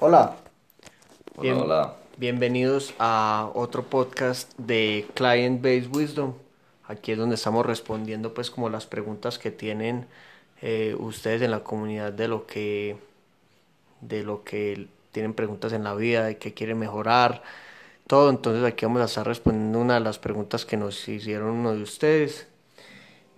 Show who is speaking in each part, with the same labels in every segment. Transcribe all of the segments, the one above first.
Speaker 1: Hola.
Speaker 2: Hola, hola.
Speaker 1: Bienvenidos a otro podcast de Client Based Wisdom. Aquí es donde estamos respondiendo pues como las preguntas que tienen eh, ustedes en la comunidad de lo que de lo que tienen preguntas en la vida, de qué quieren mejorar, todo. Entonces aquí vamos a estar respondiendo una de las preguntas que nos hicieron uno de ustedes.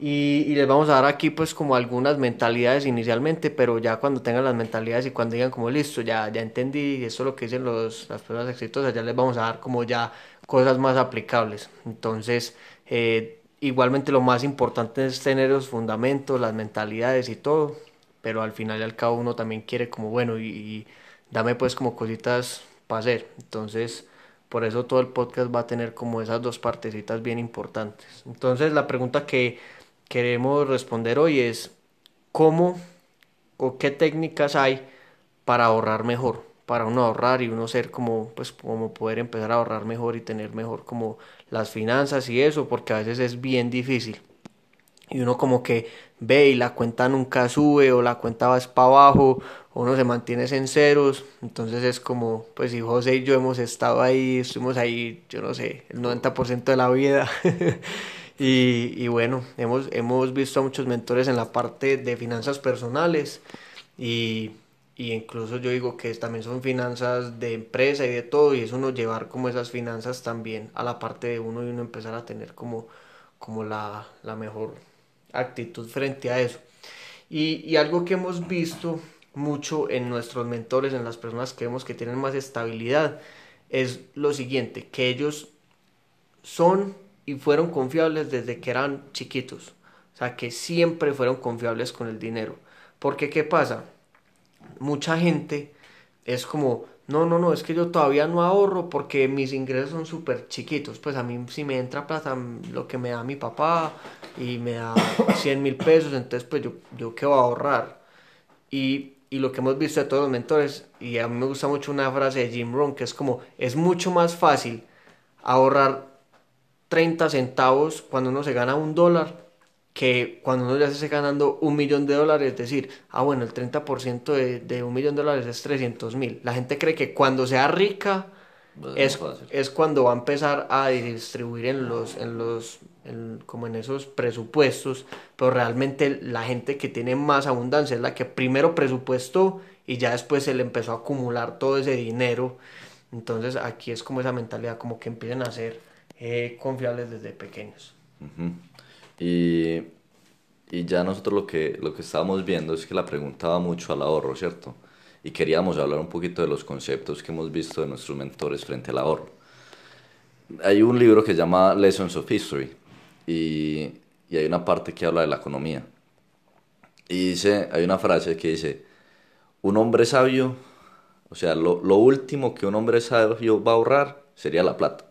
Speaker 1: Y, y, les vamos a dar aquí pues como algunas mentalidades inicialmente, pero ya cuando tengan las mentalidades y cuando digan como listo, ya, ya entendí, eso es lo que dicen los, las personas exitosas, ya les vamos a dar como ya cosas más aplicables. Entonces, eh, igualmente lo más importante es tener los fundamentos, las mentalidades y todo, pero al final y al cabo uno también quiere como bueno y, y dame pues como cositas para hacer. Entonces, por eso todo el podcast va a tener como esas dos partecitas bien importantes. Entonces, la pregunta que queremos responder hoy es cómo o qué técnicas hay para ahorrar mejor, para uno ahorrar y uno ser como, pues, como poder empezar a ahorrar mejor y tener mejor como las finanzas y eso, porque a veces es bien difícil. Y uno como que ve y la cuenta nunca sube o la cuenta va para abajo o uno se mantiene en ceros. Entonces es como, pues si José y yo hemos estado ahí, estuvimos ahí, yo no sé, el 90% de la vida. Y, bueno, hemos, hemos visto a muchos mentores en la parte de finanzas personales y, y, incluso yo digo que también son finanzas de empresa y de todo y es uno llevar como esas finanzas también a la parte de uno y uno empezar a tener como, como la, la mejor actitud frente a eso. Y, y algo que hemos visto mucho en nuestros mentores, en las personas que vemos que tienen más estabilidad, es lo siguiente, que ellos son y fueron confiables desde que eran chiquitos. O sea, que siempre fueron confiables con el dinero. Porque, ¿qué pasa? Mucha gente es como, no, no, no, es que yo todavía no ahorro porque mis ingresos son súper chiquitos. Pues a mí si me entra plata, lo que me da mi papá y me da 100 mil pesos, entonces pues yo, yo qué voy a ahorrar. Y, y lo que hemos visto de todos los mentores, y a mí me gusta mucho una frase de Jim Rohn, que es como, es mucho más fácil ahorrar 30 centavos cuando uno se gana un dólar que cuando uno ya se esté ganando un millón de dólares, es decir, ah bueno, el 30% de, de un millón de dólares es 300 mil. La gente cree que cuando sea rica es, es cuando va a empezar a distribuir en los, en los, en- como en esos presupuestos, pero realmente la gente que tiene más abundancia es la que primero presupuestó y ya después se le empezó a acumular todo ese dinero. Entonces aquí es como esa mentalidad, como que empiecen a ser eh, confiables desde pequeños.
Speaker 2: Ujú. Y, y ya nosotros lo que, lo que estábamos viendo es que la pregunta va mucho al ahorro, ¿cierto? Y queríamos hablar un poquito de los conceptos que hemos visto de nuestros mentores frente al ahorro. Hay un libro que se llama Lessons of History y, y hay una parte que habla de la economía. Y dice, hay una frase que dice, un hombre sabio, o sea, lo, lo último que un hombre sabio va a ahorrar sería la plata.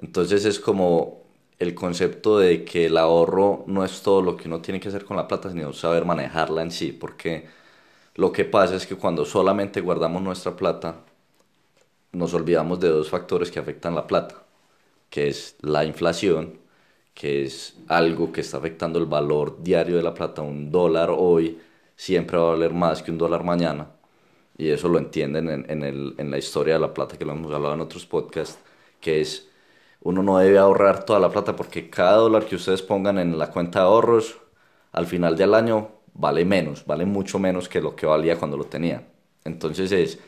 Speaker 2: Entonces es como el concepto de que el ahorro no es todo lo que uno tiene que hacer con la plata, sino saber manejarla en sí, porque lo que pasa es que cuando solamente guardamos nuestra plata, nos olvidamos de dos factores que afectan la plata, que es la inflación, que es algo que está afectando el valor diario de la plata. Un dólar hoy siempre va a valer más que un dólar mañana, y eso lo entienden en, en el- en la historia de la plata, que lo hemos hablado en otros podcasts, que es uno no debe ahorrar toda la plata porque cada dólar que ustedes pongan en la cuenta de ahorros al final del año vale menos, vale mucho menos que lo que valía cuando lo tenían. Entonces es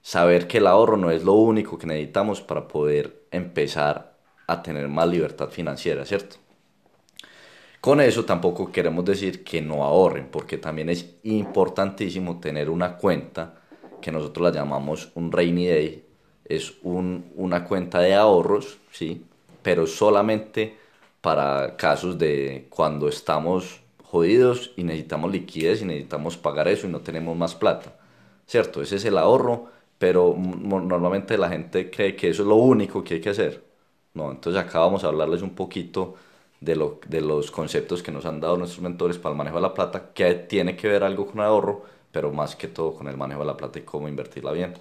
Speaker 2: saber que el ahorro no es lo único que necesitamos para poder empezar a tener más libertad financiera, ¿cierto? Con eso tampoco queremos decir que no ahorren, porque también es importantísimo tener una cuenta que nosotros la llamamos un rainy day, es un- una cuenta de ahorros, ¿sí? Pero solamente para casos de cuando estamos jodidos y necesitamos liquidez y necesitamos pagar eso y no tenemos más plata, ¿cierto? Ese es el ahorro, pero normalmente la gente cree que eso es lo único que hay que hacer. No, entonces acá vamos a hablarles un poquito de, lo, de los conceptos que nos han dado nuestros mentores para el manejo de la plata, que tiene que ver algo con ahorro, pero más que todo con el manejo de la plata y cómo invertirla bien,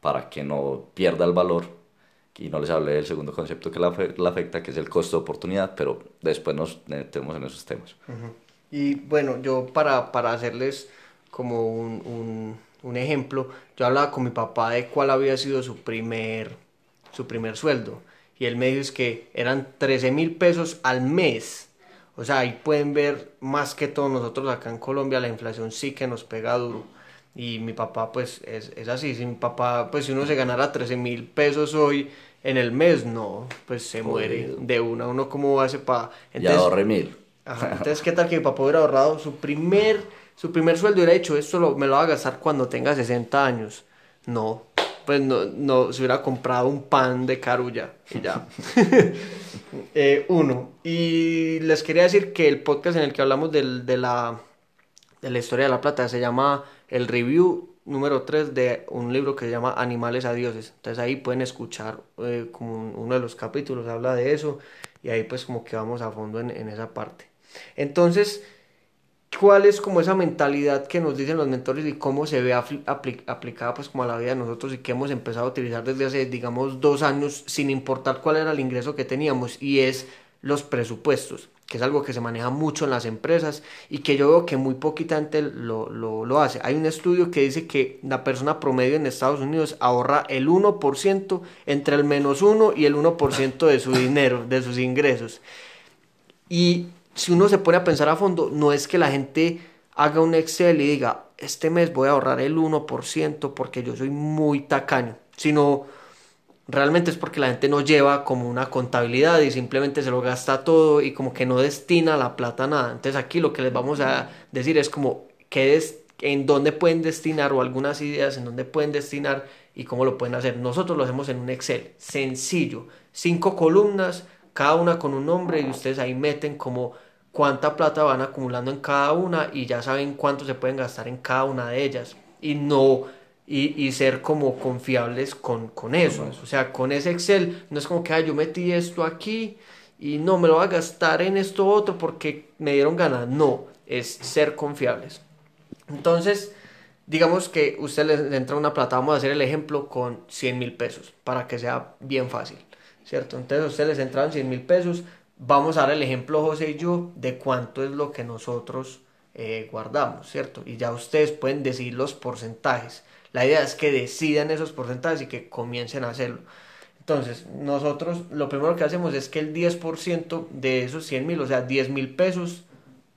Speaker 2: para que no pierda el valor. Y no les hablé del segundo concepto que la, afe- la afecta, que es el costo de oportunidad, pero después nos metemos en esos temas.
Speaker 1: Y bueno, yo para, para hacerles como un, un- ejemplo, yo hablaba con mi papá de cuál había sido su primer, su primer sueldo. Y él me dijo que eran 13 mil pesos al mes. O sea, ahí pueden ver más que todos nosotros acá en Colombia, la inflación sí que nos pega duro. Y mi papá, pues, es, es así. Si mi papá, pues, si uno se ganara 13 mil pesos hoy en el mes, no, pues se muere de una. Uno, ¿cómo hace para.?
Speaker 2: Ya ahorré mil.
Speaker 1: Ajá, entonces, ¿qué tal que mi papá hubiera ahorrado su primer, su primer sueldo hubiera dicho, esto lo, me lo va a gastar cuando tenga 60 años? No, pues no, no se hubiera comprado un pan de carulla y ya. Eh, uno. Y les quería decir que el podcast en el que hablamos del, de, la, de la historia de la plata se llama el review número 3 de un libro que se llama Animales a Dioses. Entonces ahí pueden escuchar eh, como uno de los capítulos habla de eso y ahí pues como que vamos a fondo en, esa parte. Entonces, ¿cuál es como esa mentalidad que nos dicen los mentores y cómo se ve aplicada pues como a la vida de nosotros y que hemos empezado a utilizar desde hace digamos dos años sin importar cuál era el ingreso que teníamos y es los presupuestos? Que es algo que se maneja mucho en las empresas y que yo veo que muy poquita gente lo, lo, lo, hace. Hay un estudio que dice que la persona promedio en Estados Unidos ahorra el 1% entre el menos 1 y el 1% de su dinero, de sus ingresos. Y si uno se pone a pensar a fondo, no es que la gente haga un Excel y diga, este mes voy a ahorrar el 1% porque yo soy muy tacaño, sino realmente es porque la gente no lleva como una contabilidad y simplemente se lo gasta todo y como que no destina la plata a nada. Entonces aquí lo que les vamos a decir es como qué es, en dónde pueden destinar o algunas ideas en dónde pueden destinar y cómo lo pueden hacer. Nosotros lo hacemos en un Excel sencillo, cinco columnas, cada una con un nombre y ustedes ahí meten como cuánta plata van acumulando en cada una y ya saben cuánto se pueden gastar en cada una de ellas y no y, y ser como confiables con, con eso. O sea, con ese Excel no es como que yo metí esto aquí y no me lo voy a gastar en esto otro porque me dieron ganas. No, es ser confiables. Entonces, digamos que usted le entra una plata, vamos a hacer el ejemplo con 100 mil pesos para que sea bien fácil, ¿cierto? Entonces, a usted les entraron 100 mil pesos. Vamos a dar el ejemplo, José y yo, de cuánto es lo que nosotros eh, guardamos, ¿cierto? Y ya ustedes pueden decir los porcentajes. La idea es que decidan esos porcentajes y que comiencen a hacerlo. Entonces, nosotros lo primero que hacemos es que el 10% de esos 100 mil, o sea, 10 mil pesos,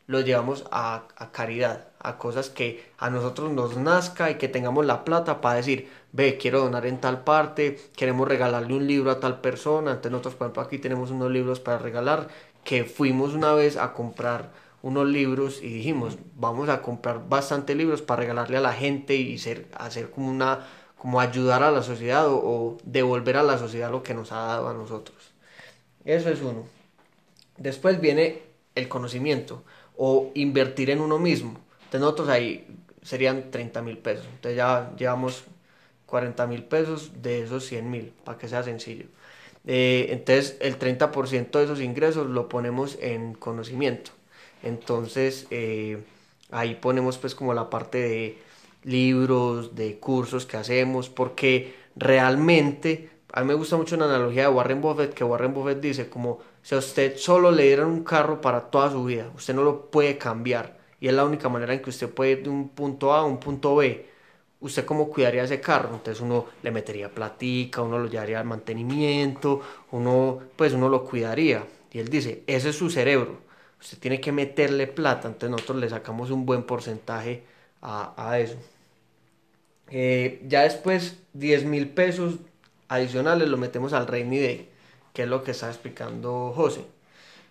Speaker 1: los llevamos a, a, caridad, a cosas que a nosotros nos nazca y que tengamos la plata para decir, ve, quiero donar en tal parte, queremos regalarle un libro a tal persona. Entonces, nosotros, por ejemplo, aquí tenemos unos libros para regalar que fuimos una vez a comprar unos libros y dijimos, vamos a comprar bastante libros para regalarle a la gente y ser, hacer como una, como ayudar a la sociedad o, devolver a la sociedad lo que nos ha dado a nosotros. Eso es uno. Después viene el conocimiento o invertir en uno mismo. Entonces nosotros ahí serían 30 mil pesos. Entonces ya llevamos 40 mil pesos de esos 100 mil, para que sea sencillo. Eh, entonces el 30% de esos ingresos lo ponemos en conocimiento. Entonces eh, ahí ponemos pues como la parte de libros, de cursos que hacemos, porque realmente a mí me gusta mucho una analogía de Warren Buffett, que Warren Buffett dice como si a usted solo le dieran un carro para toda su vida, usted no lo puede cambiar y es la única manera en que usted puede ir de un punto A a un punto B. ¿Usted cómo cuidaría ese carro? Entonces uno le metería platica, uno lo llevaría al mantenimiento, uno pues uno lo cuidaría. Y él dice, ese es su cerebro usted tiene que meterle plata, entonces nosotros le sacamos un buen porcentaje a, eso. Eh, ya después 10 mil pesos adicionales lo metemos al Rainy Day, que es lo que está explicando José,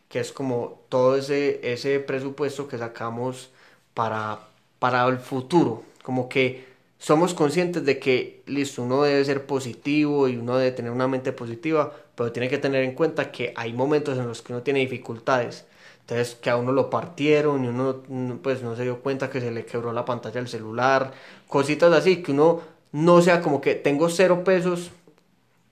Speaker 1: que es como todo ese, ese presupuesto que sacamos para, para el futuro, como que somos conscientes de que, listo, uno debe ser positivo y uno debe tener una mente positiva, pero tiene que tener en cuenta que hay momentos en los que uno tiene dificultades entonces que a uno lo partieron y uno pues no se dio cuenta que se le quebró la pantalla del celular, cositas así, que uno no sea como que tengo cero pesos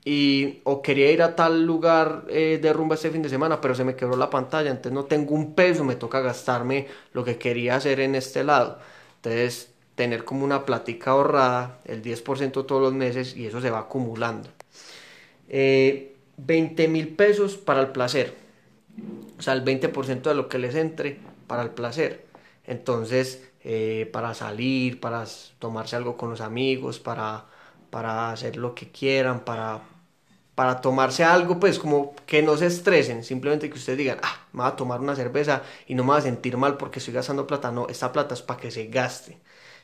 Speaker 1: y o quería ir a tal lugar eh, de rumba este fin de semana, pero se me quebró la pantalla, entonces no tengo un peso, me toca gastarme lo que quería hacer en este lado. Entonces tener como una platica ahorrada, el 10% todos los meses y eso se va acumulando. Eh, 20 mil pesos para el placer o sea, el 20% de lo que les entre para el placer. Entonces, eh, para salir, para tomarse algo con los amigos, para, para hacer lo que quieran, para, para tomarse algo, pues como que no se estresen, simplemente que ustedes digan, ah, me voy a tomar una cerveza y no me voy a sentir mal porque estoy gastando plata. No, esta plata es para que se gaste,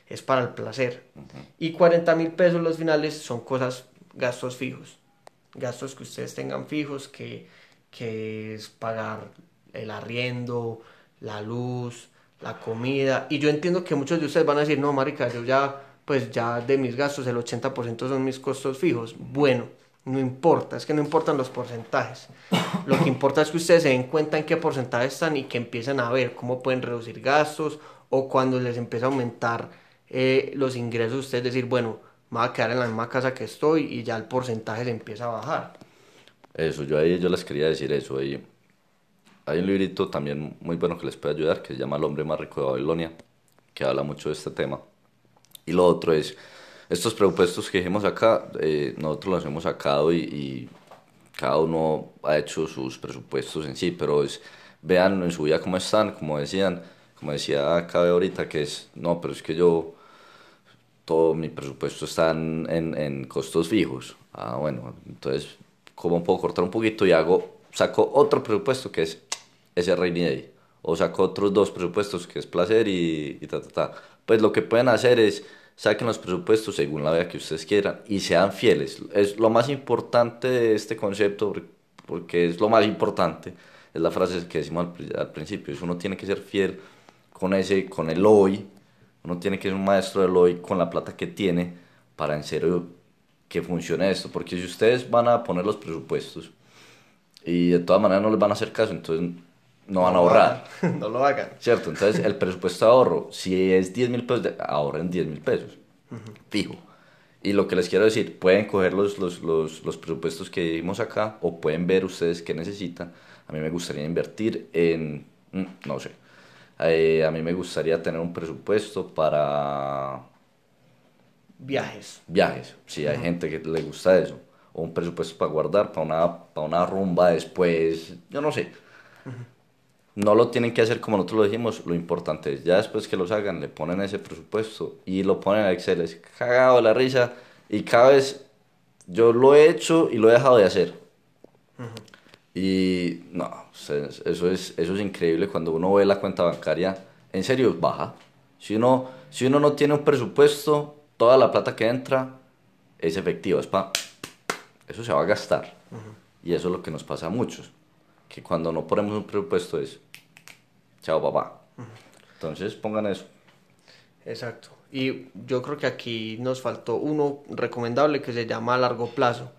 Speaker 1: es para el placer. Y 40 mil pesos los finales son cosas, gastos fijos, gastos que ustedes tengan fijos, que, que es pagar el arriendo, la luz, la comida. Y yo entiendo que muchos de ustedes van a decir, no, marica, yo ya, pues ya de mis gastos el 80% son mis costos fijos. Bueno no importa, es que no importan los porcentajes. Lo que importa es que ustedes se den cuenta en qué porcentaje están y que empiecen a ver cómo pueden reducir gastos o cuando les empieza a aumentar eh, los ingresos, ustedes decir, bueno, me voy a quedar en la misma casa que estoy y ya el porcentaje le empieza a bajar.
Speaker 2: Eso, yo ahí yo les quería decir eso. Ahí, hay un librito también muy bueno que les puede ayudar que se llama El hombre más rico de Babilonia, que habla mucho de este tema. Y lo otro es estos presupuestos que dijimos acá, eh, nosotros los hemos sacado y, cada uno ha hecho sus presupuestos en sí, pero es, vean en su vida cómo están, como decían, como decía acá ahorita, que es, no, pero es que yo, todo mi presupuesto está en, en, costos fijos. Ah, bueno, entonces, ¿cómo puedo cortar un poquito y hago, saco otro presupuesto que es ese rainy day? O saco otros dos presupuestos que es placer y, y ta, ta, ta. Pues lo que pueden hacer es saquen los presupuestos según la vea que ustedes quieran y sean fieles. Es lo más importante de este concepto, porque es lo más importante, es la frase que decimos al, principio, es uno tiene que ser fiel con, ese, con el hoy, uno tiene que ser un maestro del hoy con la plata que tiene para en serio que funcione esto, porque si ustedes van a poner los presupuestos y de todas maneras no les van a hacer caso, entonces no van a ahorrar.
Speaker 1: no lo hagan.
Speaker 2: ¿Cierto? Entonces, el presupuesto de ahorro, si es 10 mil pesos, ahorren 10 mil pesos. Fijo. Y lo que les quiero decir, pueden coger los, los, los, los, presupuestos que dimos acá o pueden ver ustedes qué necesitan. A mí me gustaría invertir en, mm, no sé, eh, a mí me gustaría tener un presupuesto para...
Speaker 1: Viajes.
Speaker 2: Viajes, si hay gente que le gusta eso. O un presupuesto para guardar, para una, para una rumba después, yo no sé no lo tienen que hacer como nosotros lo dijimos, lo importante es ya después que los hagan, le ponen ese presupuesto y lo ponen a Excel, es cagado la risa y cada vez yo lo he hecho y lo he dejado de hacer. Y no, eso es, eso es increíble cuando uno ve la cuenta bancaria, en serio, baja. Si uno, si uno no tiene un presupuesto, toda la plata que entra es efectiva, es pa, eso se va a gastar. Y eso es lo que nos pasa a muchos, que cuando no ponemos un presupuesto es, chao papá. Entonces pongan eso.
Speaker 1: Exacto. Y yo creo que aquí nos faltó uno recomendable que se llama a largo plazo,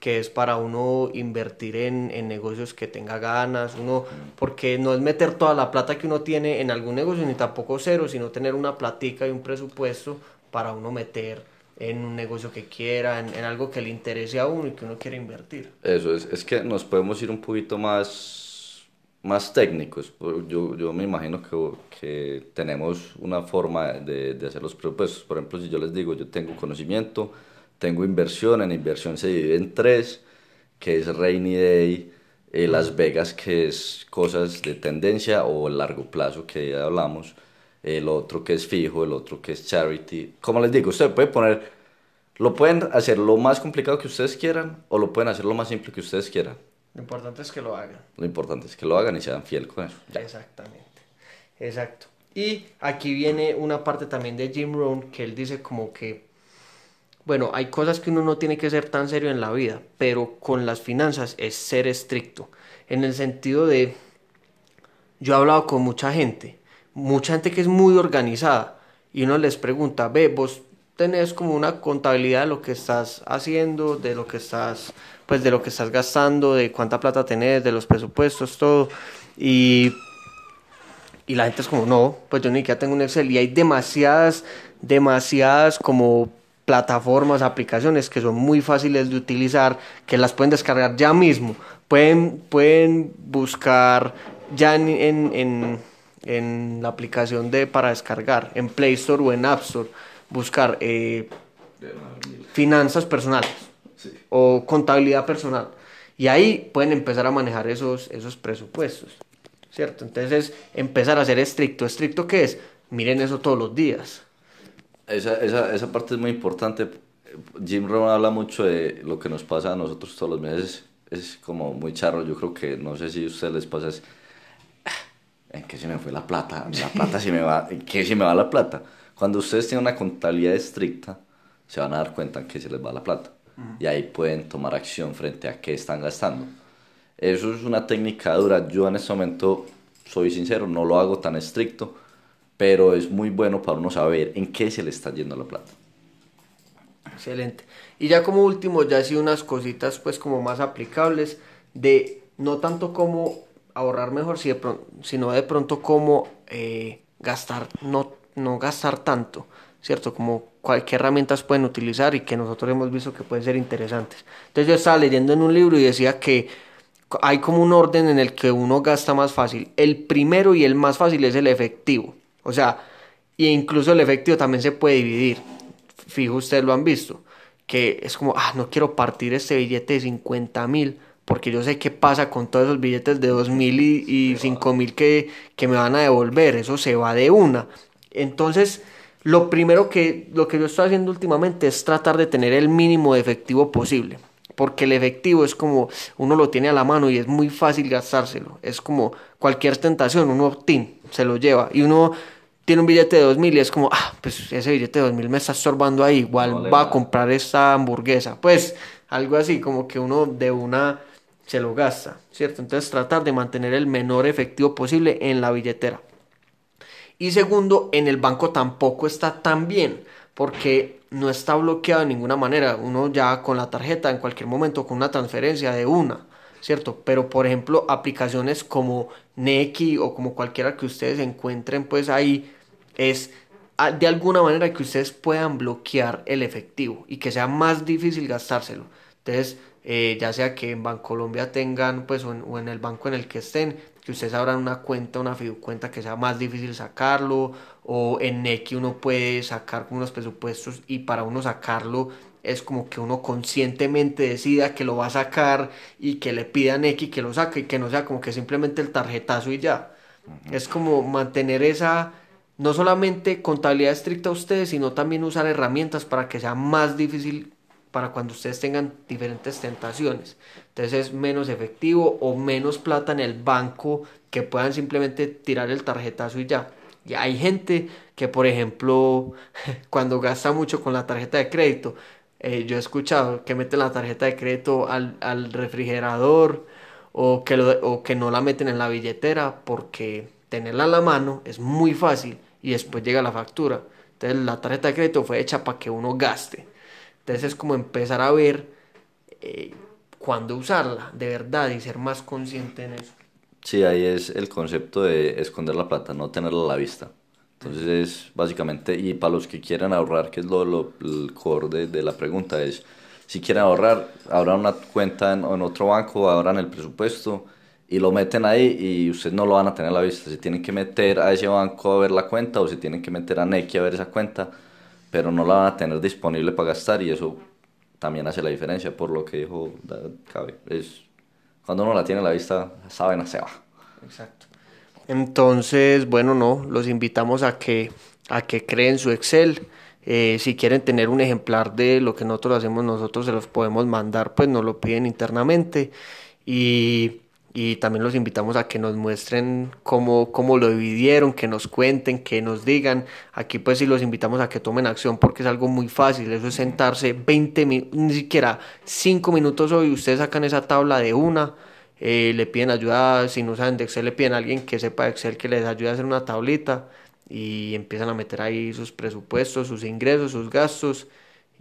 Speaker 1: que es para uno invertir en, en negocios que tenga ganas, uno, porque no es meter toda la plata que uno tiene en algún negocio, ni tampoco cero, sino tener una platica y un presupuesto para uno meter en un negocio que quiera, en, en algo que le interese a uno y que uno quiera invertir.
Speaker 2: Eso es, es que nos podemos ir un poquito más más técnicos. Yo, yo me imagino que, que tenemos una forma de, de, hacer los presupuestos. Por ejemplo, si yo les digo, yo tengo conocimiento, tengo inversión, en inversión se divide en tres, que es Rainy Day, eh, Las Vegas, que es cosas de tendencia o largo plazo, que ya hablamos, el otro que es fijo, el otro que es charity. Como les digo, usted puede poner, lo pueden hacer lo más complicado que ustedes quieran o lo pueden hacer lo más simple que ustedes quieran.
Speaker 1: Lo importante es que lo hagan.
Speaker 2: Lo importante es que lo hagan y sean fiel con eso.
Speaker 1: Exactamente. Exacto. Y aquí viene una parte también de Jim Rohn que él dice como que, bueno, hay cosas que uno no tiene que ser tan serio en la vida, pero con las finanzas es ser estricto. En el sentido de, yo he hablado con mucha gente, mucha gente que es muy organizada, y uno les pregunta, ve, vos tenés como una contabilidad de lo que estás haciendo, de lo que estás pues de lo que estás gastando, de cuánta plata tenés, de los presupuestos, todo. Y, y la gente es como, no, pues yo ni siquiera tengo un Excel. Y hay demasiadas, demasiadas como plataformas, aplicaciones que son muy fáciles de utilizar, que las pueden descargar ya mismo. Pueden, pueden buscar ya en, en, en, la aplicación de para descargar, en Play Store o en App Store, buscar eh, finanzas personales o contabilidad personal. Y ahí pueden empezar a manejar esos, esos presupuestos, ¿cierto? Entonces, empezar a ser estricto. ¿Estricto qué es? miren eso todos los días.
Speaker 2: Esa, esa, esa parte es muy importante. Jim Rohn habla mucho de lo que nos pasa a nosotros todos los meses. Es como muy charro. Yo creo que, no sé si a ustedes les pasa, es. "Ah, ¿En qué se me fue la plata? La plata se me va. ¿En qué se me va la plata? Cuando ustedes tienen una contabilidad estricta, se van a dar cuenta en qué se les va la plata. Y ahí pueden tomar acción frente a qué están gastando. Eso es una técnica dura. Yo en este momento, soy sincero, no lo hago tan estricto, pero es muy bueno para uno saber en qué se le está yendo la plata.
Speaker 1: Excelente. Y ya como último, ya sí unas cositas pues como más aplicables de no tanto como ahorrar mejor, si de pron- sino de pronto como eh, gastar, no, no gastar tanto, ¿cierto? Como cualquier herramientas pueden utilizar y que nosotros hemos visto que pueden ser interesantes. Entonces yo estaba leyendo en un libro y decía que hay como un orden en el que uno gasta más fácil. El primero y el más fácil es el efectivo. O sea, y incluso el efectivo también se puede dividir. Fijo, ustedes lo han visto. Que es como, ah, no quiero partir este billete de 50 mil. Porque yo sé qué pasa con todos esos billetes de 2 mil y, y 5 mil que, que me van a devolver. Eso se va de una. Entonces, lo primero que, lo que yo estoy haciendo últimamente es tratar de tener el mínimo de efectivo posible. Porque el efectivo es como uno lo tiene a la mano y es muy fácil gastárselo. Es como cualquier tentación, uno tin, se lo lleva. Y uno tiene un billete de 2000 y es como, ah, pues ese billete de 2000 me está estorbando ahí, igual
Speaker 2: No
Speaker 1: va a comprar esta hamburguesa. Pues algo así, como que uno de una se lo gasta, ¿cierto? Entonces tratar de mantener el menor efectivo posible en la billetera. Y segundo, en el banco tampoco está tan bien, porque no está bloqueado de ninguna manera. Uno ya con la tarjeta en cualquier momento, con una transferencia de una, ¿cierto? Pero por ejemplo, aplicaciones como Neki o como cualquiera que ustedes encuentren, pues ahí es de alguna manera que ustedes puedan bloquear el efectivo y que sea más difícil gastárselo. Entonces, eh, ya sea que en Bancolombia tengan, pues, o en, o en el banco en el que estén, que ustedes abran una cuenta, una fiducuenta que sea más difícil sacarlo, o en Nequi uno puede sacar unos presupuestos y para uno sacarlo es como que uno conscientemente decida que lo va a sacar y que le pida a Nequi que lo saque y que no sea como que simplemente el tarjetazo y ya. Es como mantener esa, no solamente contabilidad estricta a ustedes, sino también usar herramientas para que sea más difícil para cuando ustedes tengan diferentes tentaciones. Entonces es menos efectivo o menos plata en el banco que puedan simplemente tirar el tarjetazo y ya. Y hay gente que, por ejemplo, cuando gasta mucho con la tarjeta de crédito, eh, yo he escuchado que meten la tarjeta de crédito al, refrigerador o que, o que no la meten en la billetera porque tenerla a la mano es muy fácil y después llega la factura. Entonces la tarjeta de crédito fue hecha para que uno gaste. Entonces es como empezar a ver eh, cuándo usarla de verdad y ser más consciente en eso.
Speaker 2: Sí, ahí es el concepto de esconder la plata, no tenerla a la vista. Entonces es básicamente, y para los que quieran ahorrar, que es lo, lo- el core de, de la pregunta, es si quieren ahorrar, abran una cuenta en, en otro banco, abran el presupuesto y lo meten ahí y ustedes no lo van a tener a la vista. Se tienen que meter a ese banco a ver la cuenta o se tienen que meter a Nequi a ver esa cuenta, pero no la van a tener disponible para gastar y eso también hace la diferencia, por lo que dijo Cabe. Es, cuando uno la tiene a la vista, saben, se va.
Speaker 1: Exacto. Entonces, bueno, no, los invitamos a que, a que creen su Excel. Eh, si quieren tener un ejemplar de lo que nosotros hacemos, nosotros se los podemos mandar, pues nos lo piden internamente. Y, y también los invitamos a que nos muestren cómo, cómo lo dividieron, que nos cuenten, que nos digan. Aquí pues sí los invitamos a que tomen acción porque es algo muy fácil. Eso es sentarse 20 minutos, ni siquiera 5 minutos hoy. Ustedes sacan esa tabla de una eh, le piden ayuda, si no saben de Excel, le piden a alguien que sepa Excel que les ayude a hacer una tablita y empiezan a meter ahí sus presupuestos, sus ingresos, sus gastos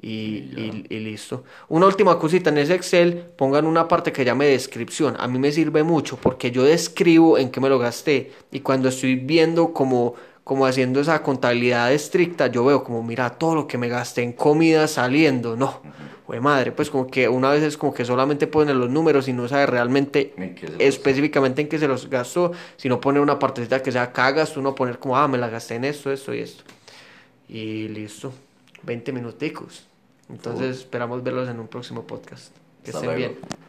Speaker 1: y, y- y listo. Una última cosita, en ese Excel pongan una parte que llame descripción. A mí me sirve mucho porque yo describo en qué me lo gasté y cuando estoy viendo como, como haciendo esa contabilidad estricta, yo veo como, mira, todo lo que me gasté en comida saliendo, no. Güey, madre, pues como que una vez es como que solamente pone los números y no sabe realmente
Speaker 2: En
Speaker 1: específicamente en qué se los gastó, sino poner una partecita que sea cada gasto, uno poner como, ah, me la gasté en esto, esto y esto. Y listo, 20 minuticos. Entonces esperamos verlos en un próximo podcast. Que
Speaker 2: Hasta
Speaker 1: estén
Speaker 2: luego.
Speaker 1: bien.